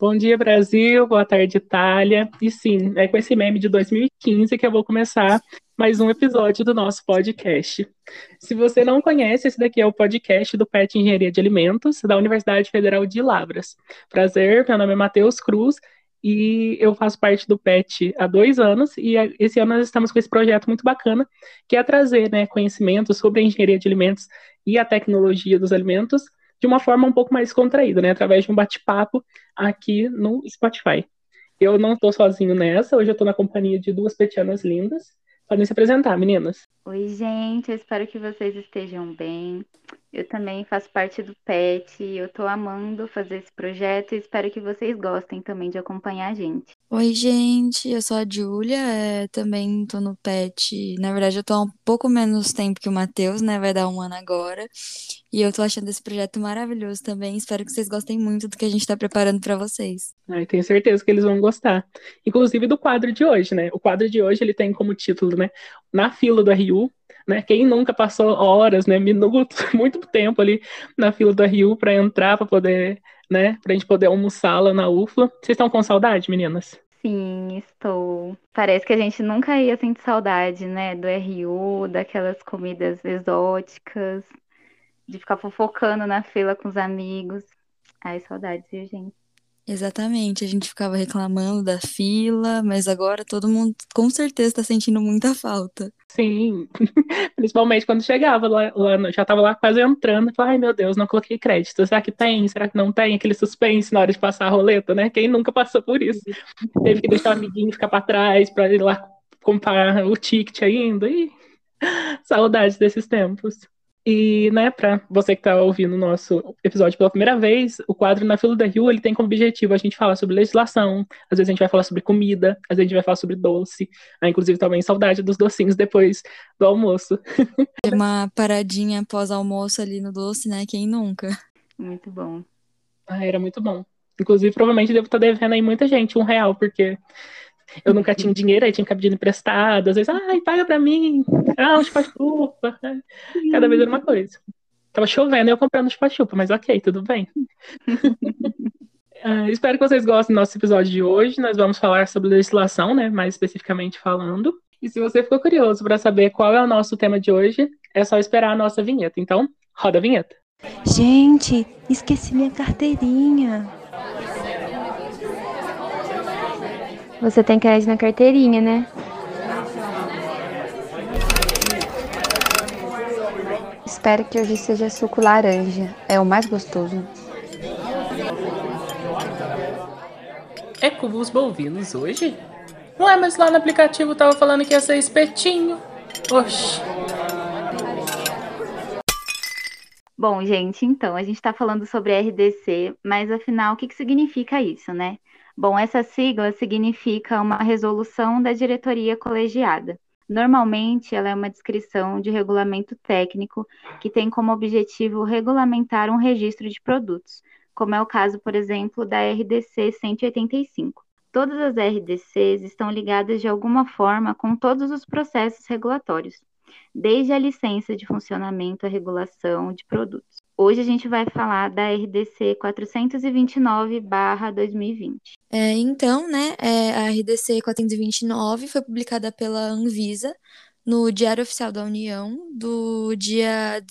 Bom dia, Brasil. Boa tarde, Itália. E sim, é com esse meme de 2015 que eu vou começar mais um episódio do nosso podcast. Se você não conhece, esse daqui é o podcast do PET Engenharia de Alimentos, da Universidade Federal de Lavras. Prazer, meu nome é Matheus Cruz e eu faço parte do PET há dois anos, e esse ano nós estamos com esse projeto muito bacana, que é trazer né, conhecimento sobre a engenharia de alimentos e a tecnologia dos alimentos de uma forma um pouco mais contraída, né? Através de um bate-papo aqui no Spotify. Eu não estou sozinho nessa, hoje eu estou na companhia de duas petianas lindas. Podem se apresentar, meninas. Oi, gente, eu espero que vocês estejam bem. Eu também faço parte do PET, eu tô amando fazer esse projeto e espero que vocês gostem também de acompanhar a gente. Oi, gente, eu sou a Júlia, é, também tô no PET. Na verdade, eu tô há um pouco menos tempo que o Matheus, né? Vai dar um ano agora. E eu tô achando esse projeto maravilhoso também. Espero que vocês gostem muito do que a gente tá preparando para vocês. Ai, tenho certeza que eles vão gostar. Inclusive do quadro de hoje, né? O quadro de hoje ele tem como título, né? Na fila do RU, né? Quem nunca passou horas, né, minutos, muito tempo ali na fila do RU para entrar, para poder, né, para a gente poder almoçar lá na UFLA. Vocês estão com saudade, meninas? Sim, estou. Parece que a gente nunca ia sentir saudade, né, do RU, daquelas comidas exóticas, de ficar fofocando na fila com os amigos. Ai, saudades, viu, gente? Exatamente, a gente ficava reclamando da fila, mas agora todo mundo com certeza está sentindo muita falta. Sim, principalmente quando chegava lá, lá já estava lá quase entrando, falava, ai meu Deus, não coloquei crédito, será que tem? Será que não tem? Aquele suspense na hora de passar a roleta, né? Quem nunca passou por isso? Teve que deixar o amiguinho ficar para trás para ir lá comprar o ticket ainda, e saudades desses tempos. E, né, para você que está ouvindo o nosso episódio pela primeira vez, o quadro Na Fila da Rio, ele tem como objetivo a gente falar sobre legislação, às vezes a gente vai falar sobre comida, às vezes a gente vai falar sobre doce, ah, inclusive também saudade dos docinhos depois do almoço. Uma paradinha pós-almoço ali no doce, né, quem nunca? Muito bom. Ah, era muito bom. Inclusive, provavelmente devo estar tá devendo aí muita gente um real, porque eu nunca tinha dinheiro, aí tinha que pedir emprestado. Às vezes, ai, paga pra mim. Ah, um chupa-chupa. Cada vez era uma coisa. Tava chovendo eu comprando chupa-chupa, mas ok, tudo bem. uh, espero que vocês gostem do nosso episódio de hoje. Nós vamos falar sobre legislação, né? Mais especificamente falando. E se você ficou curioso para saber qual é o nosso tema de hoje, é só esperar a nossa vinheta. Então, roda a vinheta. Gente, esqueci minha carteirinha. Você tem crédito na carteirinha, né? Espero que hoje seja suco laranja. É o mais gostoso. É cubos bovinos hoje? Não é, mas lá no aplicativo tava falando que ia ser espetinho. Oxi. Bom, gente, então, a gente está falando sobre RDC, mas afinal, o que, que significa isso, né? Bom, essa sigla significa uma resolução da diretoria colegiada. Normalmente, ela é uma descrição de regulamento técnico que tem como objetivo regulamentar um registro de produtos, como é o caso, por exemplo, da RDC 185. Todas as RDCs estão ligadas de alguma forma com todos os processos regulatórios, desde a licença de funcionamento à regulação de produtos. Hoje a gente vai falar da RDC 429/2020. É, então, né, é, a RDC 429 foi publicada pela Anvisa no Diário Oficial da União do dia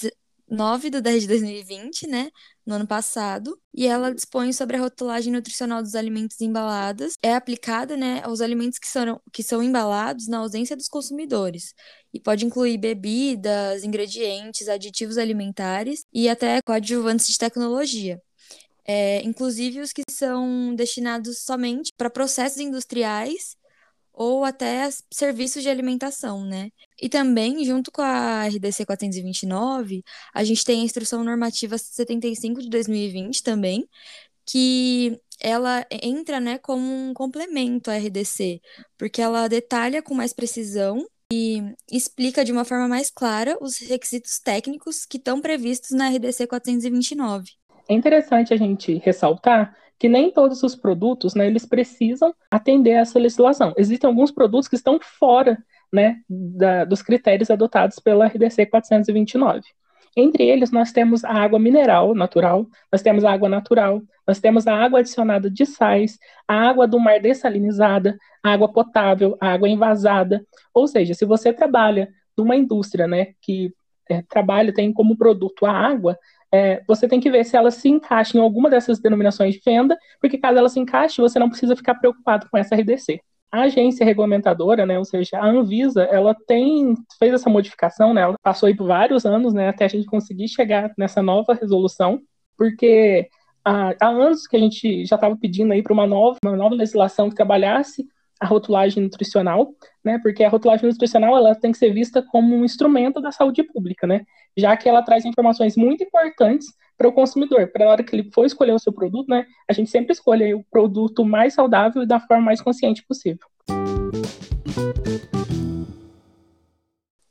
9 de 10 de 2020, né, no ano passado, e ela dispõe sobre a rotulagem nutricional dos alimentos embalados. É aplicada, né, aos alimentos que são, que são embalados na ausência dos consumidores, e pode incluir bebidas, ingredientes, aditivos alimentares e até coadjuvantes de tecnologia. É, inclusive os que são destinados somente para processos industriais ou até serviços de alimentação, né? E também, junto com a RDC 429, a gente tem a Instrução Normativa 75 de 2020 também, que ela entra, né, como um complemento à RDC, porque ela detalha com mais precisão e explica de uma forma mais clara os requisitos técnicos que estão previstos na RDC 429. É interessante a gente ressaltar que nem todos os produtos, né, eles precisam atender a essa legislação. Existem alguns produtos que estão fora, né, da, dos critérios adotados pela RDC 429. Entre eles, nós temos a água mineral natural, nós temos a água natural, nós temos a água adicionada de sais, a água do mar dessalinizada, a água potável, a água envasada. Ou seja, se você trabalha numa indústria né, que é, trabalha, tem como produto a água, é, você tem que ver se ela se encaixa em alguma dessas denominações de venda, porque caso ela se encaixe, você não precisa ficar preocupado com essa RDC. A agência regulamentadora, né, ou seja, a Anvisa, ela tem fez essa modificação, né, ela passou aí por vários anos, né, até a gente conseguir chegar nessa nova resolução, porque há, há anos que a gente já estava pedindo aí para uma nova, uma nova legislação que trabalhasse a rotulagem nutricional, né? Porque a rotulagem nutricional ela tem que ser vista como um instrumento da saúde pública, né? Já que ela traz informações muito importantes para o consumidor, para a hora que ele for escolher o seu produto, né? A gente sempre escolhe o produto mais saudável e da forma mais consciente possível.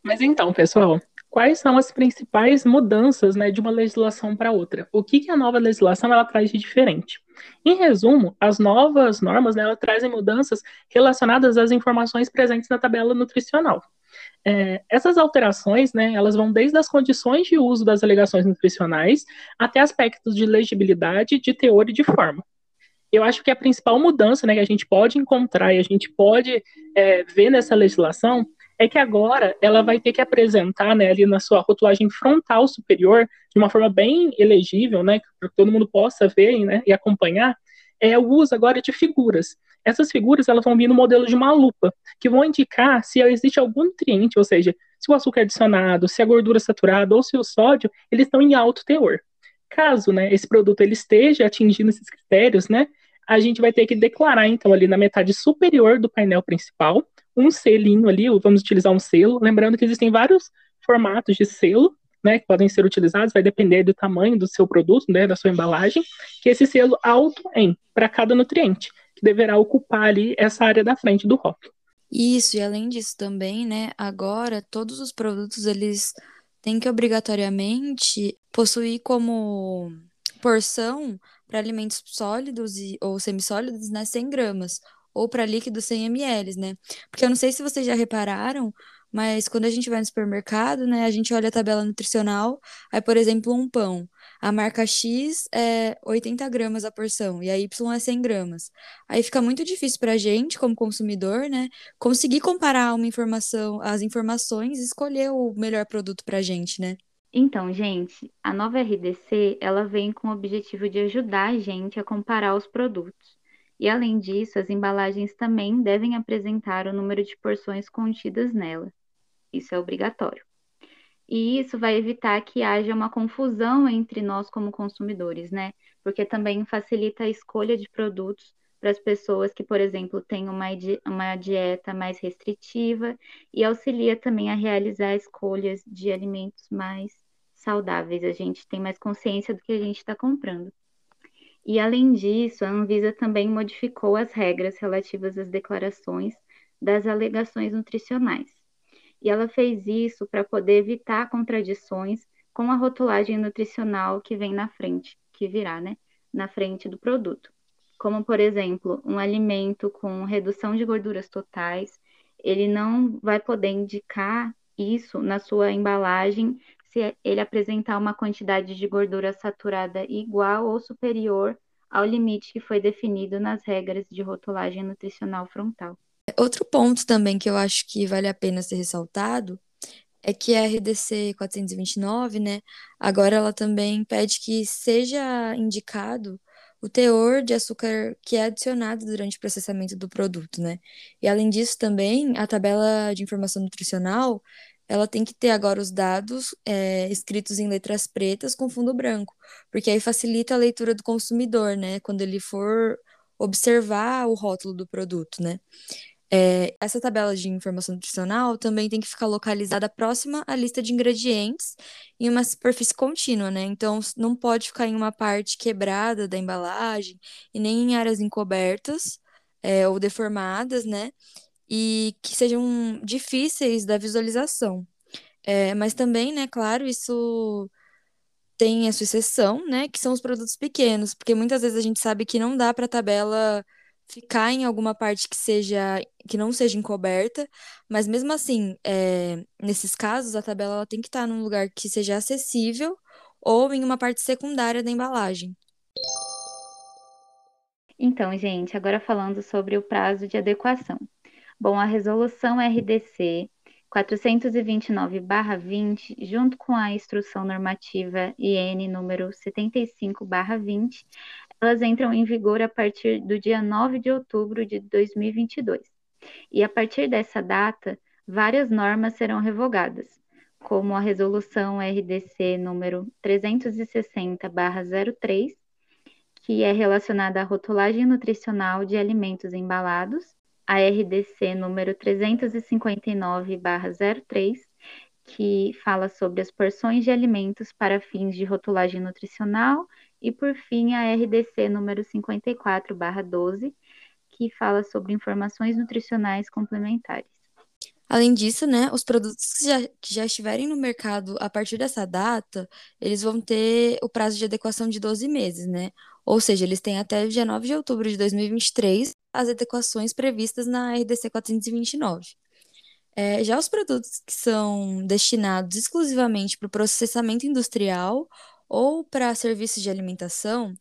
Mas então, pessoal, quais são as principais mudanças né, de uma legislação para outra? O que, que a nova legislação ela traz de diferente? Em resumo, as novas normas né, trazem mudanças relacionadas às informações presentes na tabela nutricional. É, essas alterações, né, elas vão desde as condições de uso das alegações nutricionais até aspectos de legibilidade, de teor e de forma. Eu acho que a principal mudança né, que a gente pode encontrar e a gente pode é, ver nessa legislação é que agora ela vai ter que apresentar né, ali na sua rotulagem frontal superior, de uma forma bem elegível, né, para que todo mundo possa ver né, e acompanhar, é o uso agora de figuras. Essas figuras elas vão vir no modelo de uma lupa, que vão indicar se existe algum nutriente, ou seja, se o açúcar adicionado, se a gordura saturada ou se o sódio, eles estão em alto teor. Caso né, esse produto ele esteja atingindo esses critérios, né, a gente vai ter que declarar, então, ali na metade superior do painel principal, um selinho ali, vamos utilizar um selo, lembrando que existem vários formatos de selo, né, que podem ser utilizados, vai depender do tamanho do seu produto, né, da sua embalagem, que esse selo alto em para cada nutriente, que deverá ocupar ali essa área da frente do rótulo. Isso, e além disso também, né, agora todos os produtos eles têm que obrigatoriamente possuir como porção para alimentos sólidos e, ou semissólidos, né, 100 gramas, ou para líquido 100 ml, né? Porque eu não sei se vocês já repararam, mas quando a gente vai no supermercado, né, a gente olha a tabela nutricional, aí, por exemplo, um pão. A marca X é 80 gramas a porção e a Y é 100 gramas. Aí fica muito difícil para a gente, como consumidor, né, conseguir comparar uma informação, as informações e escolher o melhor produto para a gente, né? Então, gente, a nova RDC, ela vem com o objetivo de ajudar a gente a comparar os produtos. E além disso, as embalagens também devem apresentar o número de porções contidas nela. Isso é obrigatório. E isso vai evitar que haja uma confusão entre nós como consumidores, né? Porque também facilita a escolha de produtos para as pessoas que, por exemplo, têm uma, uma dieta mais restritiva e auxilia também a realizar escolhas de alimentos mais saudáveis. A gente tem mais consciência do que a gente está comprando. E, além disso, a Anvisa também modificou as regras relativas às declarações das alegações nutricionais. E ela fez isso para poder evitar contradições com a rotulagem nutricional que vem na frente, que virá, né, na frente do produto. Como, por exemplo, um alimento com redução de gorduras totais, ele não vai poder indicar isso na sua embalagem se ele apresentar uma quantidade de gordura saturada igual ou superior ao limite que foi definido nas regras de rotulagem nutricional frontal. Outro ponto também que eu acho que vale a pena ser ressaltado é que a RDC 429, né, agora ela também pede que seja indicado o teor de açúcar que é adicionado durante o processamento do produto, né? E além disso também, a tabela de informação nutricional, ela tem que ter agora os dados é, escritos em letras pretas com fundo branco, porque aí facilita a leitura do consumidor, né? Quando ele for observar o rótulo do produto, né? É, essa tabela de informação nutricional também tem que ficar localizada próxima à lista de ingredientes em uma superfície contínua, né? Então, não pode ficar em uma parte quebrada da embalagem e nem em áreas encobertas é, ou deformadas, né? E que sejam difíceis da visualização. É, mas também, né, claro, isso tem a sua exceção, né, que são os produtos pequenos, porque muitas vezes a gente sabe que não dá para a tabela ficar em alguma parte que seja que não seja encoberta, mas mesmo assim, é, nesses casos, a tabela ela tem que estar num lugar que seja acessível ou em uma parte secundária da embalagem. Então, gente, agora falando sobre o prazo de adequação. Bom, a resolução RDC 429/20, junto com a instrução normativa IN número 75/20, elas entram em vigor a partir do dia 9 de outubro de 2022. E a partir dessa data, várias normas serão revogadas, como a resolução RDC número 360/03, que é relacionada à rotulagem nutricional de alimentos embalados, a RDC número 359/03, que fala sobre as porções de alimentos para fins de rotulagem nutricional, e por fim a RDC número 54/12, que fala sobre informações nutricionais complementares. Além disso, né, os produtos que já, que já estiverem no mercado a partir dessa data, eles vão ter o prazo de adequação de 12 meses, né? Ou seja, eles têm até o dia 9 de outubro de 2023 as adequações previstas na RDC 429. É, já os produtos que são destinados exclusivamente para o processamento industrial ou para serviços de alimentação,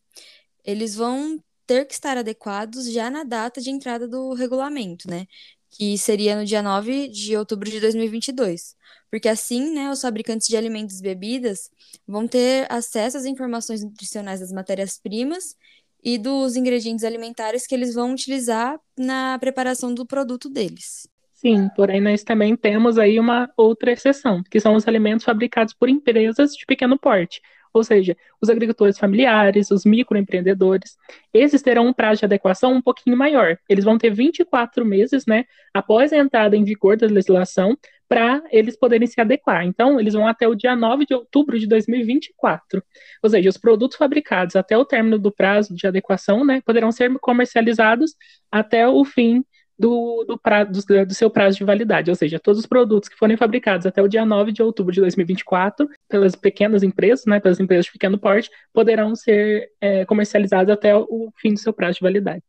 eles vão ter que estar adequados já na data de entrada do regulamento, né? que seria no dia 9 de outubro de 2022. Porque assim, né, os fabricantes de alimentos e bebidas vão ter acesso às informações nutricionais das matérias-primas e dos ingredientes alimentares que eles vão utilizar na preparação do produto deles. Sim, porém nós também temos aí uma outra exceção, que são os alimentos fabricados por empresas de pequeno porte, ou seja, os agricultores familiares, os microempreendedores, esses terão um prazo de adequação um pouquinho maior. Eles vão ter 24 meses, né, após a entrada em vigor da legislação, para eles poderem se adequar. Então, eles vão até o dia 9 de outubro de 2024. Ou seja, os produtos fabricados até o término do prazo de adequação, né, poderão ser comercializados até o fim do, do, pra, do, do, seu prazo de validade, ou seja, todos os produtos que forem fabricados até o dia 9 de outubro de 2024 pelas pequenas empresas, né, pelas empresas de pequeno porte, poderão ser é, comercializados até o fim do seu prazo de validade.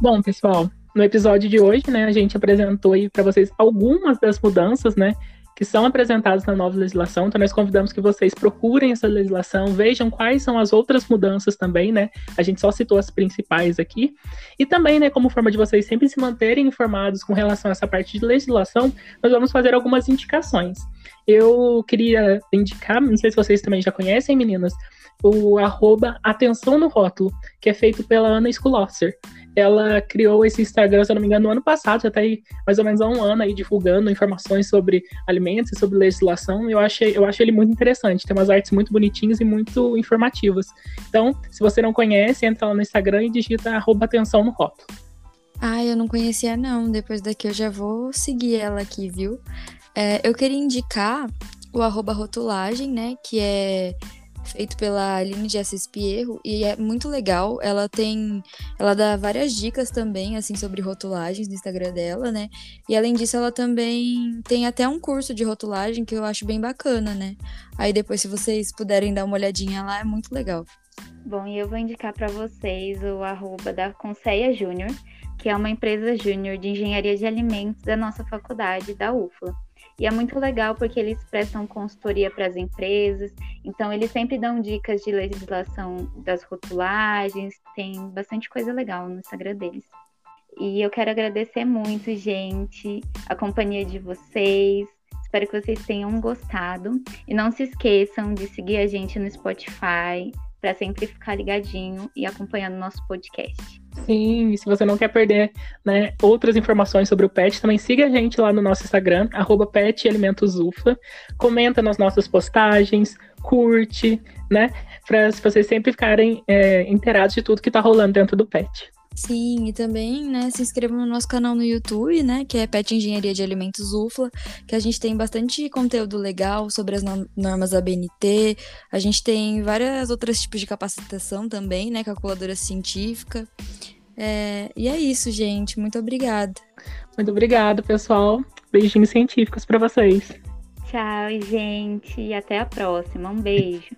Bom, pessoal, no episódio de hoje, né, a gente apresentou aí para vocês algumas das mudanças, né, que são apresentados na nova legislação. Então, nós convidamos que vocês procurem essa legislação, vejam quais são as outras mudanças também, né? A gente só citou as principais aqui. E também, né, como forma de vocês sempre se manterem informados com relação a essa parte de legislação, nós vamos fazer algumas indicações. Eu queria indicar, não sei se vocês também já conhecem, meninas, o arroba Atenção no Rótulo, que é feito pela Ana Skulosser ela criou esse Instagram, se eu não me engano, no ano passado, já está aí mais ou menos há um ano aí divulgando informações sobre alimentos e sobre legislação. Eu achei, eu achei ele muito interessante. Tem umas artes muito bonitinhas e muito informativas. Então, se você não conhece, entra lá no Instagram e digita arroba atenção no rótulo. Ah, eu não conhecia não. Depois daqui eu já vou seguir ela aqui, viu? É, eu queria indicar o arroba rotulagem, né? Que é feito pela Aline de Assis Pierro e é muito legal. Ela tem, ela dá várias dicas também assim sobre rotulagens no Instagram dela, né? E além disso, ela também tem até um curso de rotulagem que eu acho bem bacana, né? Aí depois se vocês puderem dar uma olhadinha lá, é muito legal. Bom, e eu vou indicar para vocês o arroba da Conceia Júnior, que é uma empresa júnior de engenharia de alimentos da nossa faculdade, da UFLA. E é muito legal porque eles prestam consultoria para as empresas, então eles sempre dão dicas de legislação das rotulagens, tem bastante coisa legal no Instagram deles. E eu quero agradecer muito, gente, a companhia de vocês. Espero que vocês tenham gostado. E não se esqueçam de seguir a gente no Spotify para sempre ficar ligadinho e acompanhando nosso podcast. Sim, e se você não quer perder né, outras informações sobre o PET, também siga a gente lá no nosso Instagram, arroba Comenta nas nossas postagens, curte, né? Para vocês sempre ficarem é, inteirados de tudo que está rolando dentro do PET. Sim, e também, né, se inscrevam no nosso canal no YouTube, né, que é Pet Engenharia de Alimentos UFLA, que a gente tem bastante conteúdo legal sobre as normas da BNT, a gente tem vários outros tipos de capacitação também, né, calculadora científica. É, e é isso, gente. Muito obrigada. Muito obrigada, pessoal. Beijinhos científicos para vocês. Tchau, gente. E até a próxima. Um beijo.